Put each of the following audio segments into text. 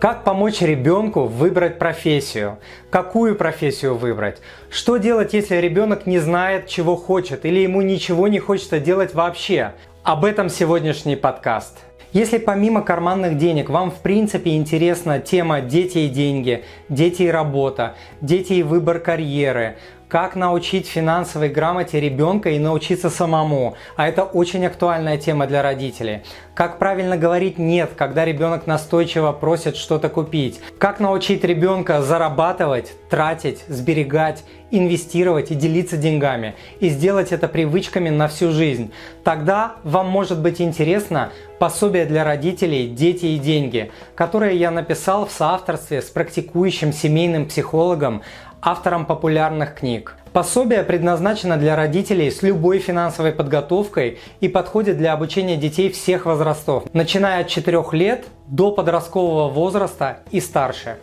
Как помочь ребенку выбрать профессию? Какую профессию выбрать? Что делать, если ребенок не знает, чего хочет или ему ничего не хочется делать вообще? Об этом сегодняшний подкаст. Если помимо карманных денег вам в принципе интересна тема дети и деньги, дети и работа, дети и выбор карьеры, как научить финансовой грамоте ребенка и научиться самому. А это очень актуальная тема для родителей. Как правильно говорить «нет», когда ребенок настойчиво просит что-то купить. Как научить ребенка зарабатывать, тратить, сберегать, инвестировать и делиться деньгами. И сделать это привычками на всю жизнь. Тогда вам может быть интересно пособие для родителей «Дети и деньги», которое я написал в соавторстве с практикующим семейным психологом автором популярных книг. Пособие предназначено для родителей с любой финансовой подготовкой и подходит для обучения детей всех возрастов, начиная от 4 лет до подросткового возраста и старше.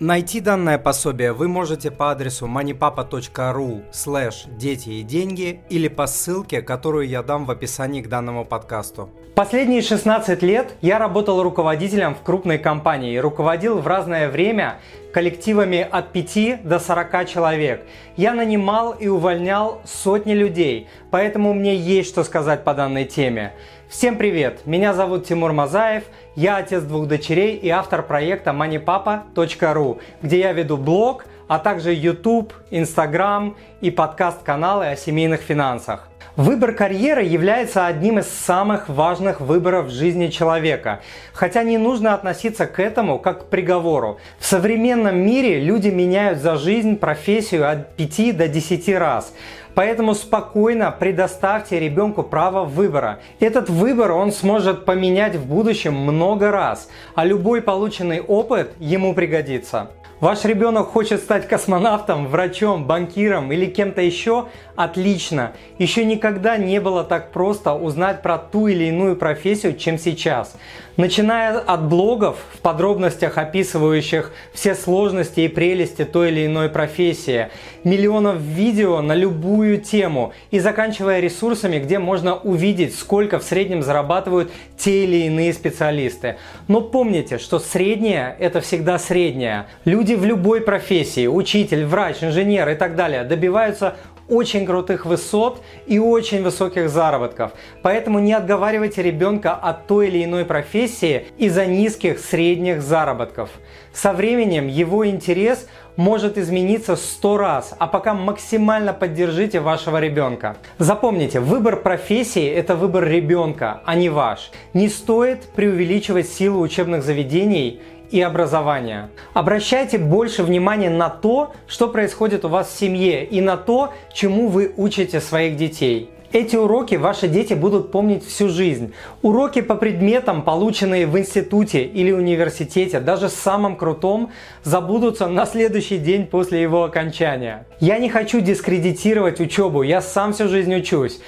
Найти данное пособие вы можете по адресу moneypapa.ru слэш дети и деньги или по ссылке, которую я дам в описании к данному подкасту. Последние 16 лет я работал руководителем в крупной компании и руководил в разное время коллективами от 5 до 40 человек. Я нанимал и увольнял сотни людей, поэтому мне есть что сказать по данной теме. Всем привет! Меня зовут Тимур Мазаев, я отец двух дочерей и автор проекта moneypapa.ru, где я веду блог, а также YouTube, Instagram и подкаст-каналы о семейных финансах. Выбор карьеры является одним из самых важных выборов в жизни человека, хотя не нужно относиться к этому как к приговору. В современном мире люди меняют за жизнь профессию от 5 до 10 раз. Поэтому спокойно предоставьте ребенку право выбора. Этот выбор он сможет поменять в будущем много раз, а любой полученный опыт ему пригодится. Ваш ребенок хочет стать космонавтом, врачом, банкиром или кем-то еще? Отлично! Еще никогда не было так просто узнать про ту или иную профессию, чем сейчас. Начиная от блогов, в подробностях описывающих все сложности и прелести той или иной профессии, миллионов видео на любую тему и заканчивая ресурсами, где можно увидеть, сколько в среднем зарабатывают те или иные специалисты. Но помните, что среднее – это всегда среднее. Люди в любой профессии, учитель, врач, инженер и так далее, добиваются очень крутых высот и очень высоких заработков. Поэтому не отговаривайте ребенка от той или иной профессии из-за низких средних заработков. Со временем его интерес может измениться сто раз, а пока максимально поддержите вашего ребенка. Запомните, выбор профессии – это выбор ребенка, а не ваш. Не стоит преувеличивать силу учебных заведений и образования. Обращайте больше внимания на то, что происходит у вас в семье и на то, чему вы учите своих детей. Эти уроки ваши дети будут помнить всю жизнь. Уроки по предметам, полученные в институте или университете, даже самым крутом, забудутся на следующий день после его окончания. Я не хочу дискредитировать учебу, я сам всю жизнь учусь.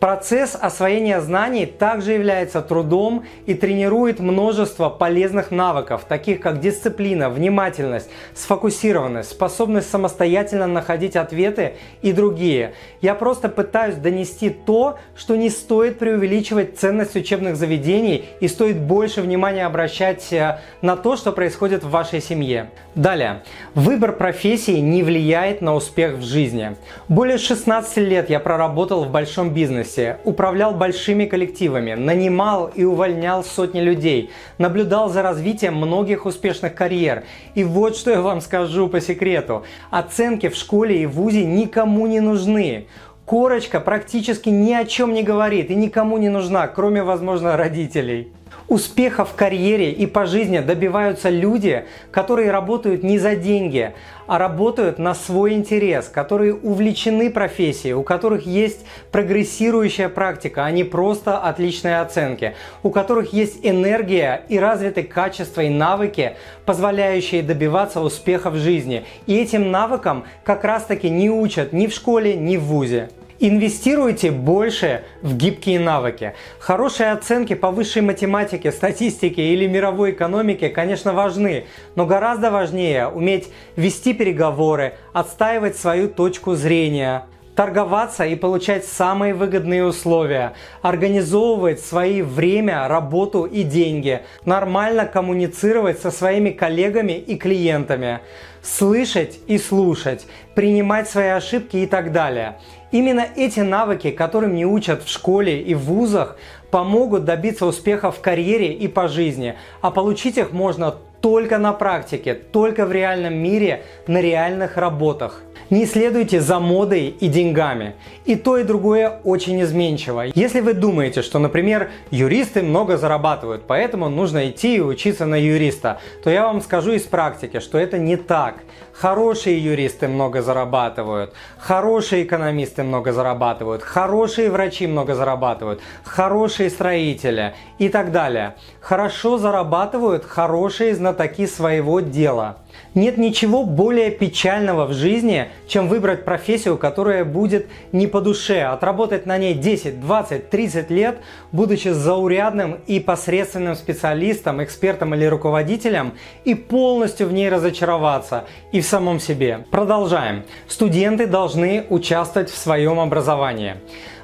Процесс освоения знаний также является трудом и тренирует множество полезных навыков, таких как дисциплина, внимательность, сфокусированность, способность самостоятельно находить ответы и другие. Я просто пытаюсь донести то, что не стоит преувеличивать ценность учебных заведений и стоит больше внимания обращать э, на то, что происходит в вашей семье. Далее. Выбор профессии не влияет на успех в жизни. Более 16 лет я проработал в большом бизнесе бизнесе, управлял большими коллективами, нанимал и увольнял сотни людей, наблюдал за развитием многих успешных карьер. И вот что я вам скажу по секрету. Оценки в школе и вузе никому не нужны. Корочка практически ни о чем не говорит и никому не нужна, кроме, возможно, родителей. Успеха в карьере и по жизни добиваются люди, которые работают не за деньги, а работают на свой интерес, которые увлечены профессией, у которых есть прогрессирующая практика, а не просто отличные оценки, у которых есть энергия и развиты качества и навыки, позволяющие добиваться успеха в жизни. И этим навыкам как раз таки не учат ни в школе, ни в ВУЗе. Инвестируйте больше в гибкие навыки. Хорошие оценки по высшей математике, статистике или мировой экономике, конечно, важны, но гораздо важнее уметь вести переговоры, отстаивать свою точку зрения, торговаться и получать самые выгодные условия, организовывать свои время, работу и деньги, нормально коммуницировать со своими коллегами и клиентами, слышать и слушать, принимать свои ошибки и так далее. Именно эти навыки, которым не учат в школе и в вузах, помогут добиться успеха в карьере и по жизни, а получить их можно только на практике, только в реальном мире, на реальных работах. Не следуйте за модой и деньгами. И то, и другое очень изменчиво. Если вы думаете, что, например, юристы много зарабатывают, поэтому нужно идти и учиться на юриста, то я вам скажу из практики, что это не так. Хорошие юристы много зарабатывают, хорошие экономисты много зарабатывают, хорошие врачи много зарабатывают, хорошие строители и так далее. Хорошо зарабатывают хорошие знатоки своего дела. Нет ничего более печального в жизни, чем выбрать профессию, которая будет не по душе, отработать на ней 10, 20, 30 лет, будучи заурядным и посредственным специалистом, экспертом или руководителем, и полностью в ней разочароваться и в самом себе. Продолжаем. Студенты должны участвовать в своем образовании.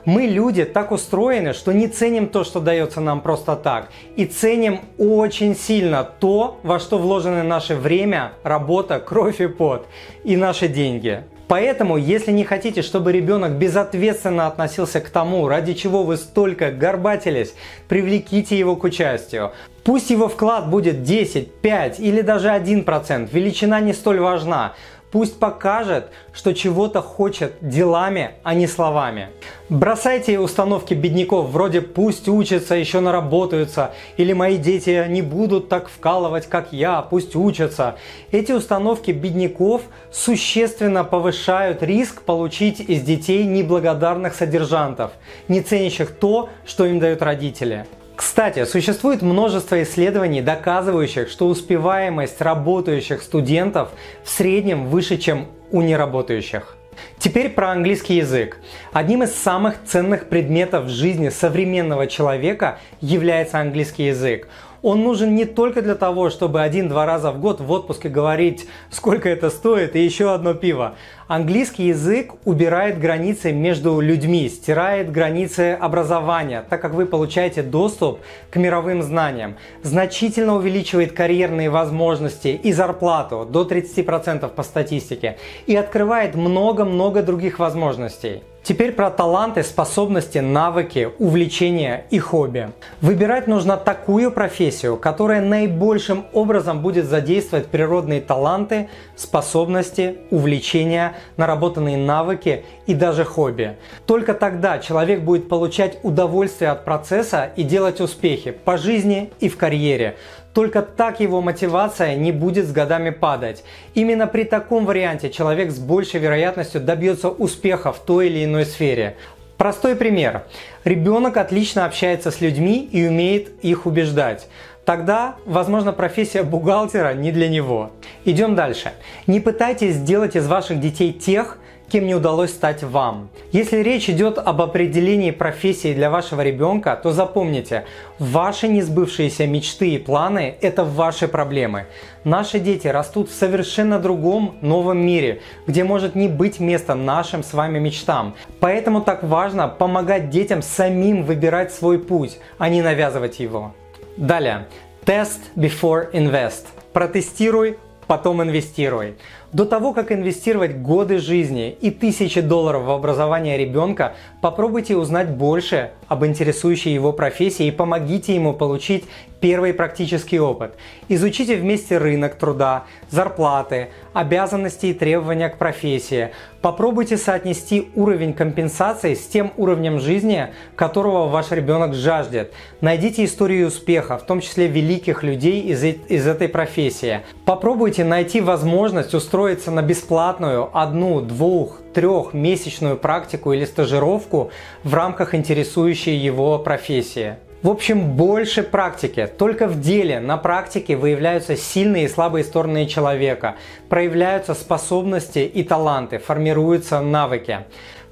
Мы, люди, так устроены, что не ценим то, что дается нам просто так, и ценим очень сильно то, во что вложены наше время, работа, кровь и пот, и наши деньги. Поэтому, если не хотите, чтобы ребенок безответственно относился к тому, ради чего вы столько горбатились, привлеките его к участию. Пусть его вклад будет 10, 5 или даже 1%, величина не столь важна. Пусть покажет, что чего-то хочет делами, а не словами. Бросайте установки бедняков вроде «пусть учатся, еще наработаются» или «мои дети не будут так вкалывать, как я, пусть учатся». Эти установки бедняков существенно повышают риск получить из детей неблагодарных содержантов, не ценящих то, что им дают родители. Кстати, существует множество исследований, доказывающих, что успеваемость работающих студентов в среднем выше, чем у неработающих. Теперь про английский язык. Одним из самых ценных предметов в жизни современного человека является английский язык. Он нужен не только для того, чтобы один-два раза в год в отпуске говорить, сколько это стоит, и еще одно пиво. Английский язык убирает границы между людьми, стирает границы образования, так как вы получаете доступ к мировым знаниям, значительно увеличивает карьерные возможности и зарплату до 30% по статистике и открывает много-много других возможностей. Теперь про таланты, способности, навыки, увлечения и хобби. Выбирать нужно такую профессию, которая наибольшим образом будет задействовать природные таланты, способности, увлечения, наработанные навыки и даже хобби. Только тогда человек будет получать удовольствие от процесса и делать успехи по жизни и в карьере. Только так его мотивация не будет с годами падать. Именно при таком варианте человек с большей вероятностью добьется успеха в той или иной сфере. Простой пример. Ребенок отлично общается с людьми и умеет их убеждать. Тогда, возможно, профессия бухгалтера не для него. Идем дальше. Не пытайтесь сделать из ваших детей тех, кем не удалось стать вам. Если речь идет об определении профессии для вашего ребенка, то запомните, ваши несбывшиеся мечты и планы – это ваши проблемы. Наши дети растут в совершенно другом новом мире, где может не быть места нашим с вами мечтам. Поэтому так важно помогать детям самим выбирать свой путь, а не навязывать его. Далее. Test before invest. Протестируй, потом инвестируй. До того, как инвестировать годы жизни и тысячи долларов в образование ребенка, попробуйте узнать больше об интересующей его профессии и помогите ему получить первый практический опыт. Изучите вместе рынок труда, зарплаты, обязанности и требования к профессии. Попробуйте соотнести уровень компенсации с тем уровнем жизни, которого ваш ребенок жаждет. Найдите историю успеха, в том числе великих людей из, из этой профессии. Попробуйте найти возможность устроиться на бесплатную одну, двух, трехмесячную практику или стажировку в рамках интересующей его профессии. В общем, больше практики. Только в деле, на практике выявляются сильные и слабые стороны человека, проявляются способности и таланты, формируются навыки.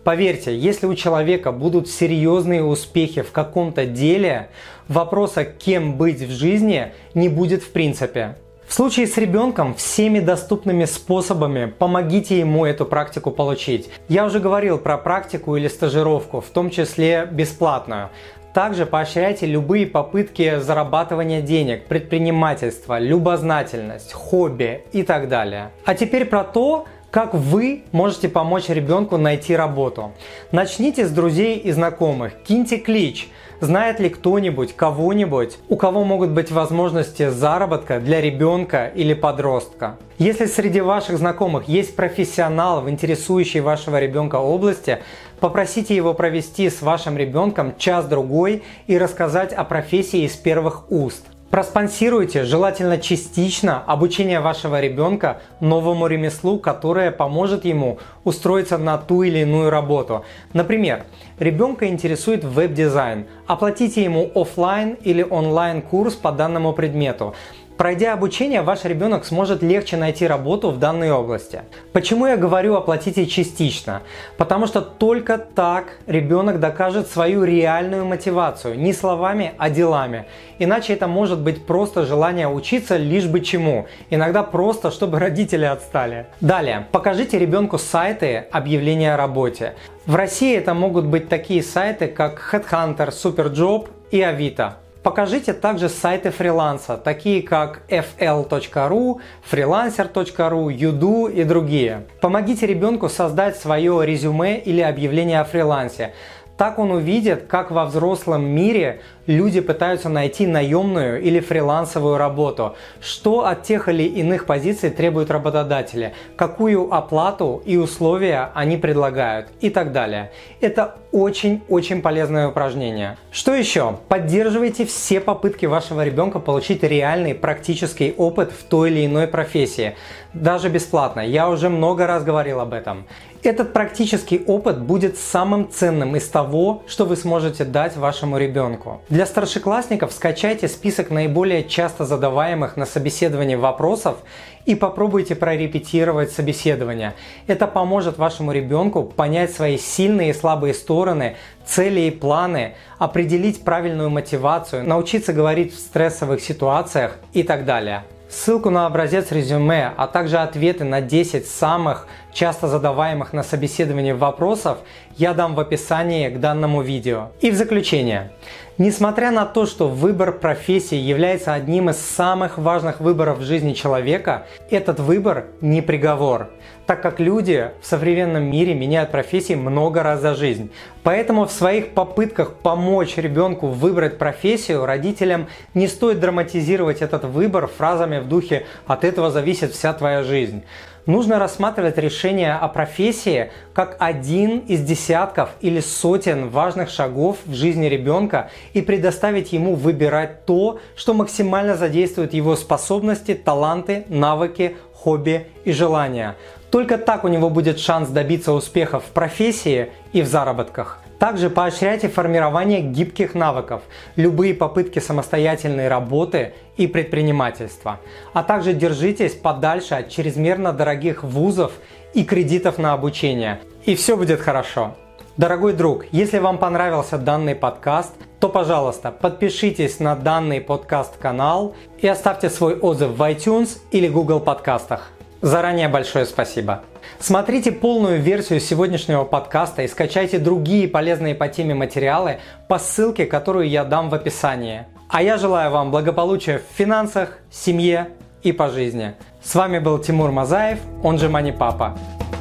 Поверьте, если у человека будут серьезные успехи в каком-то деле, вопроса, кем быть в жизни, не будет в принципе. В случае с ребенком всеми доступными способами помогите ему эту практику получить. Я уже говорил про практику или стажировку, в том числе бесплатную. Также поощряйте любые попытки зарабатывания денег, предпринимательства, любознательность, хобби и так далее. А теперь про то, как вы можете помочь ребенку найти работу. Начните с друзей и знакомых, киньте клич – Знает ли кто-нибудь, кого-нибудь, у кого могут быть возможности заработка для ребенка или подростка? Если среди ваших знакомых есть профессионал в интересующей вашего ребенка области, попросите его провести с вашим ребенком час-другой и рассказать о профессии из первых уст. Проспонсируйте, желательно частично, обучение вашего ребенка новому ремеслу, которое поможет ему устроиться на ту или иную работу. Например, ребенка интересует веб-дизайн. Оплатите ему офлайн или онлайн курс по данному предмету. Пройдя обучение, ваш ребенок сможет легче найти работу в данной области. Почему я говорю оплатите частично? Потому что только так ребенок докажет свою реальную мотивацию, не словами, а делами. Иначе это может быть просто желание учиться лишь бы чему. Иногда просто, чтобы родители отстали. Далее, покажите ребенку сайты объявления о работе. В России это могут быть такие сайты, как Headhunter, Superjob и Авито. Покажите также сайты фриланса, такие как fl.ru, freelancer.ru, Юду и другие. Помогите ребенку создать свое резюме или объявление о фрилансе. Так он увидит, как во взрослом мире люди пытаются найти наемную или фрилансовую работу, что от тех или иных позиций требуют работодатели, какую оплату и условия они предлагают и так далее. Это очень-очень полезное упражнение. Что еще? Поддерживайте все попытки вашего ребенка получить реальный практический опыт в той или иной профессии, даже бесплатно. Я уже много раз говорил об этом. Этот практический опыт будет самым ценным из того, что вы сможете дать вашему ребенку. Для старшеклассников скачайте список наиболее часто задаваемых на собеседовании вопросов и попробуйте прорепетировать собеседование. Это поможет вашему ребенку понять свои сильные и слабые стороны, цели и планы, определить правильную мотивацию, научиться говорить в стрессовых ситуациях и так далее. Ссылку на образец резюме, а также ответы на 10 самых часто задаваемых на собеседовании вопросов я дам в описании к данному видео. И в заключение. Несмотря на то, что выбор профессии является одним из самых важных выборов в жизни человека, этот выбор не приговор, так как люди в современном мире меняют профессии много раз за жизнь. Поэтому в своих попытках помочь ребенку выбрать профессию родителям не стоит драматизировать этот выбор фразами в духе «от этого зависит вся твоя жизнь» нужно рассматривать решение о профессии как один из десятков или сотен важных шагов в жизни ребенка и предоставить ему выбирать то, что максимально задействует его способности, таланты, навыки, хобби и желания. Только так у него будет шанс добиться успеха в профессии и в заработках. Также поощряйте формирование гибких навыков, любые попытки самостоятельной работы и предпринимательства. А также держитесь подальше от чрезмерно дорогих вузов и кредитов на обучение. И все будет хорошо. Дорогой друг, если вам понравился данный подкаст, то, пожалуйста, подпишитесь на данный подкаст-канал и оставьте свой отзыв в iTunes или Google подкастах. Заранее большое спасибо. Смотрите полную версию сегодняшнего подкаста и скачайте другие полезные по теме материалы по ссылке, которую я дам в описании. А я желаю вам благополучия в финансах, семье и по жизни. С вами был Тимур Мазаев, он же Мани Папа.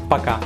Пока.